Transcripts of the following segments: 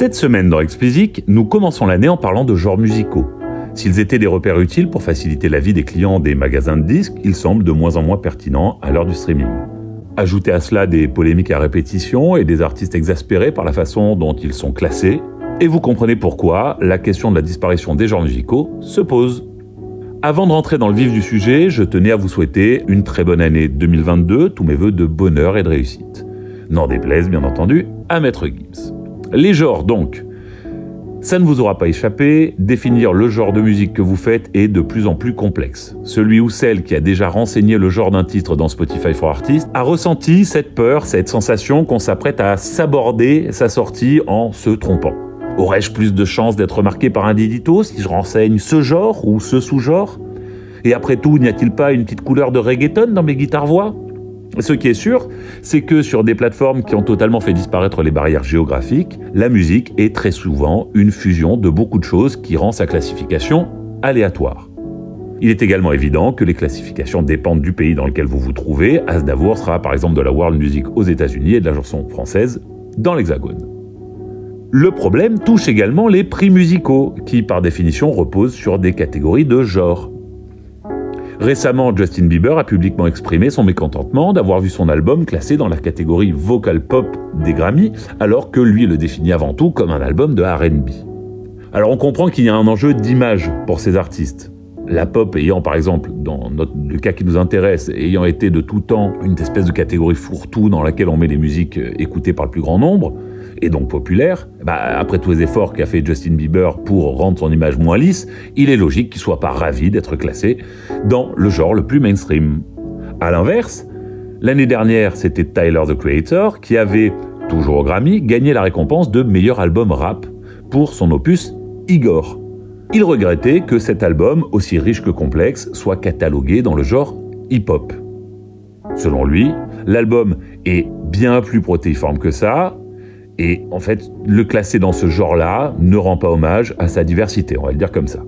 Cette semaine dans Explicit, nous commençons l'année en parlant de genres musicaux. S'ils étaient des repères utiles pour faciliter la vie des clients des magasins de disques, ils semblent de moins en moins pertinents à l'heure du streaming. Ajoutez à cela des polémiques à répétition et des artistes exaspérés par la façon dont ils sont classés, et vous comprenez pourquoi la question de la disparition des genres musicaux se pose. Avant de rentrer dans le vif du sujet, je tenais à vous souhaiter une très bonne année 2022, tous mes voeux de bonheur et de réussite. N'en déplaise, bien entendu, à Maître Gibbs. Les genres, donc. Ça ne vous aura pas échappé, définir le genre de musique que vous faites est de plus en plus complexe. Celui ou celle qui a déjà renseigné le genre d'un titre dans Spotify for Artists a ressenti cette peur, cette sensation qu'on s'apprête à s'aborder sa sortie en se trompant. Aurais-je plus de chances d'être remarqué par un édito si je renseigne ce genre ou ce sous-genre? Et après tout, n'y a-t-il pas une petite couleur de reggaeton dans mes guitares-voix? Ce qui est sûr, c'est que sur des plateformes qui ont totalement fait disparaître les barrières géographiques, la musique est très souvent une fusion de beaucoup de choses qui rend sa classification aléatoire. Il est également évident que les classifications dépendent du pays dans lequel vous vous trouvez. Asdavour sera par exemple de la world music aux États-Unis et de la chanson française dans l'Hexagone. Le problème touche également les prix musicaux, qui par définition reposent sur des catégories de genre. Récemment, Justin Bieber a publiquement exprimé son mécontentement d'avoir vu son album classé dans la catégorie vocal pop des Grammy, alors que lui le définit avant tout comme un album de RB. Alors on comprend qu'il y a un enjeu d'image pour ces artistes. La pop ayant par exemple, dans le cas qui nous intéresse, ayant été de tout temps une espèce de catégorie fourre-tout dans laquelle on met les musiques écoutées par le plus grand nombre, et donc populaire, bah, après tous les efforts qu'a fait Justin Bieber pour rendre son image moins lisse, il est logique qu'il soit pas ravi d'être classé dans le genre le plus mainstream. À l'inverse, l'année dernière, c'était Tyler the Creator qui avait, toujours au Grammy, gagné la récompense de meilleur album rap pour son opus Igor. Il regrettait que cet album, aussi riche que complexe, soit catalogué dans le genre hip-hop. Selon lui, l'album est bien plus protéiforme que ça, et en fait, le classer dans ce genre-là ne rend pas hommage à sa diversité, on va le dire comme ça.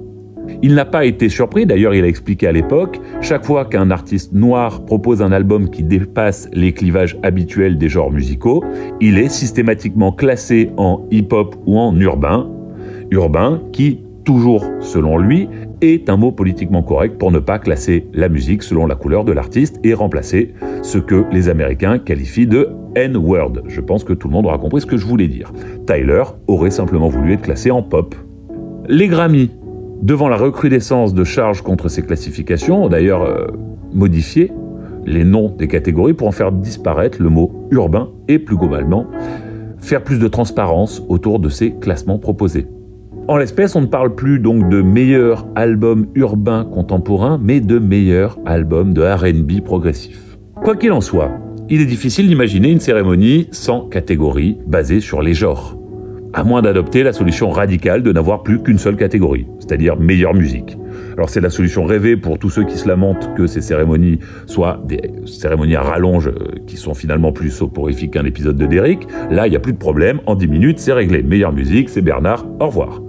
Il n'a pas été surpris, d'ailleurs il a expliqué à l'époque, chaque fois qu'un artiste noir propose un album qui dépasse les clivages habituels des genres musicaux, il est systématiquement classé en hip-hop ou en urbain. Urbain qui, toujours selon lui, est un mot politiquement correct pour ne pas classer la musique selon la couleur de l'artiste et remplacer ce que les Américains qualifient de N-word. Je pense que tout le monde aura compris ce que je voulais dire. Tyler aurait simplement voulu être classé en pop. Les Grammy, devant la recrudescence de charges contre ces classifications, ont d'ailleurs euh, modifié les noms des catégories pour en faire disparaître le mot urbain et plus globalement faire plus de transparence autour de ces classements proposés. En l'espèce, on ne parle plus donc de meilleur album urbain contemporain, mais de meilleur album de RB progressif. Quoi qu'il en soit, il est difficile d'imaginer une cérémonie sans catégorie basée sur les genres, à moins d'adopter la solution radicale de n'avoir plus qu'une seule catégorie, c'est-à-dire meilleure musique. Alors c'est la solution rêvée pour tous ceux qui se lamentent que ces cérémonies soient des cérémonies à rallonge euh, qui sont finalement plus soporifiques qu'un épisode de Derrick. Là, il n'y a plus de problème, en 10 minutes, c'est réglé. Meilleure musique, c'est Bernard, au revoir.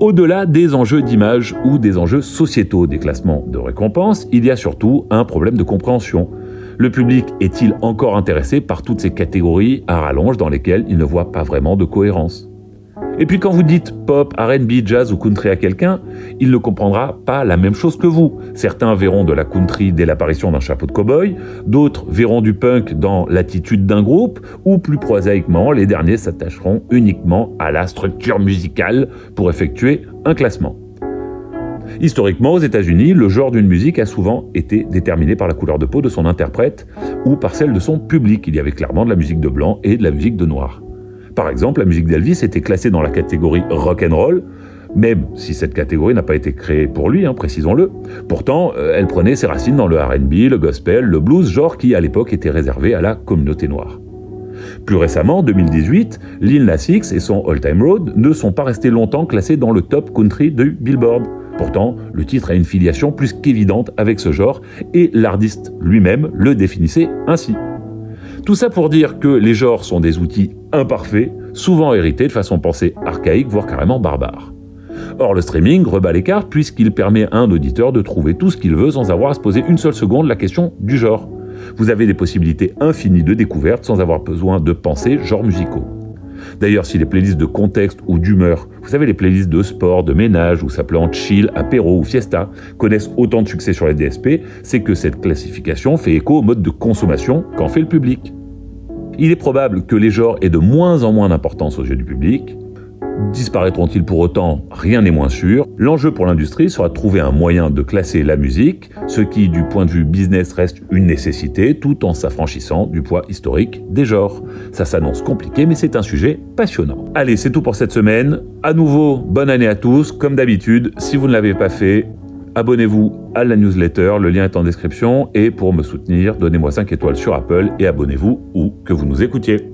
Au-delà des enjeux d'image ou des enjeux sociétaux des classements de récompenses, il y a surtout un problème de compréhension. Le public est-il encore intéressé par toutes ces catégories à rallonge dans lesquelles il ne voit pas vraiment de cohérence? Et puis quand vous dites pop, RB, jazz ou country à quelqu'un, il ne comprendra pas la même chose que vous. Certains verront de la country dès l'apparition d'un chapeau de cow-boy, d'autres verront du punk dans l'attitude d'un groupe, ou plus prosaïquement, les derniers s'attacheront uniquement à la structure musicale pour effectuer un classement. Historiquement, aux États-Unis, le genre d'une musique a souvent été déterminé par la couleur de peau de son interprète ou par celle de son public. Il y avait clairement de la musique de blanc et de la musique de noir. Par exemple, la musique d'Elvis était classée dans la catégorie rock and roll, même si cette catégorie n'a pas été créée pour lui, hein, précisons-le. Pourtant, euh, elle prenait ses racines dans le RB, le gospel, le blues, genre qui à l'époque était réservé à la communauté noire. Plus récemment, en 2018, Lil Nas X et son All Time Road ne sont pas restés longtemps classés dans le top country du Billboard. Pourtant, le titre a une filiation plus qu'évidente avec ce genre et l'artiste lui-même le définissait ainsi. Tout ça pour dire que les genres sont des outils imparfaits, souvent hérités de façon pensée archaïque, voire carrément barbare. Or, le streaming rebat les cartes puisqu'il permet à un auditeur de trouver tout ce qu'il veut sans avoir à se poser une seule seconde la question du genre. Vous avez des possibilités infinies de découverte sans avoir besoin de penser genres musicaux. D'ailleurs, si les playlists de contexte ou d'humeur, vous savez les playlists de sport, de ménage ou s'appelant chill, apéro ou fiesta, connaissent autant de succès sur les DSP, c'est que cette classification fait écho au mode de consommation qu'en fait le public. Il est probable que les genres aient de moins en moins d'importance aux yeux du public, Disparaîtront-ils pour autant? Rien n'est moins sûr. L'enjeu pour l'industrie sera de trouver un moyen de classer la musique, ce qui, du point de vue business, reste une nécessité, tout en s'affranchissant du poids historique des genres. Ça s'annonce compliqué, mais c'est un sujet passionnant. Allez, c'est tout pour cette semaine. À nouveau, bonne année à tous. Comme d'habitude, si vous ne l'avez pas fait, abonnez-vous à la newsletter, le lien est en description. Et pour me soutenir, donnez-moi 5 étoiles sur Apple et abonnez-vous où que vous nous écoutiez.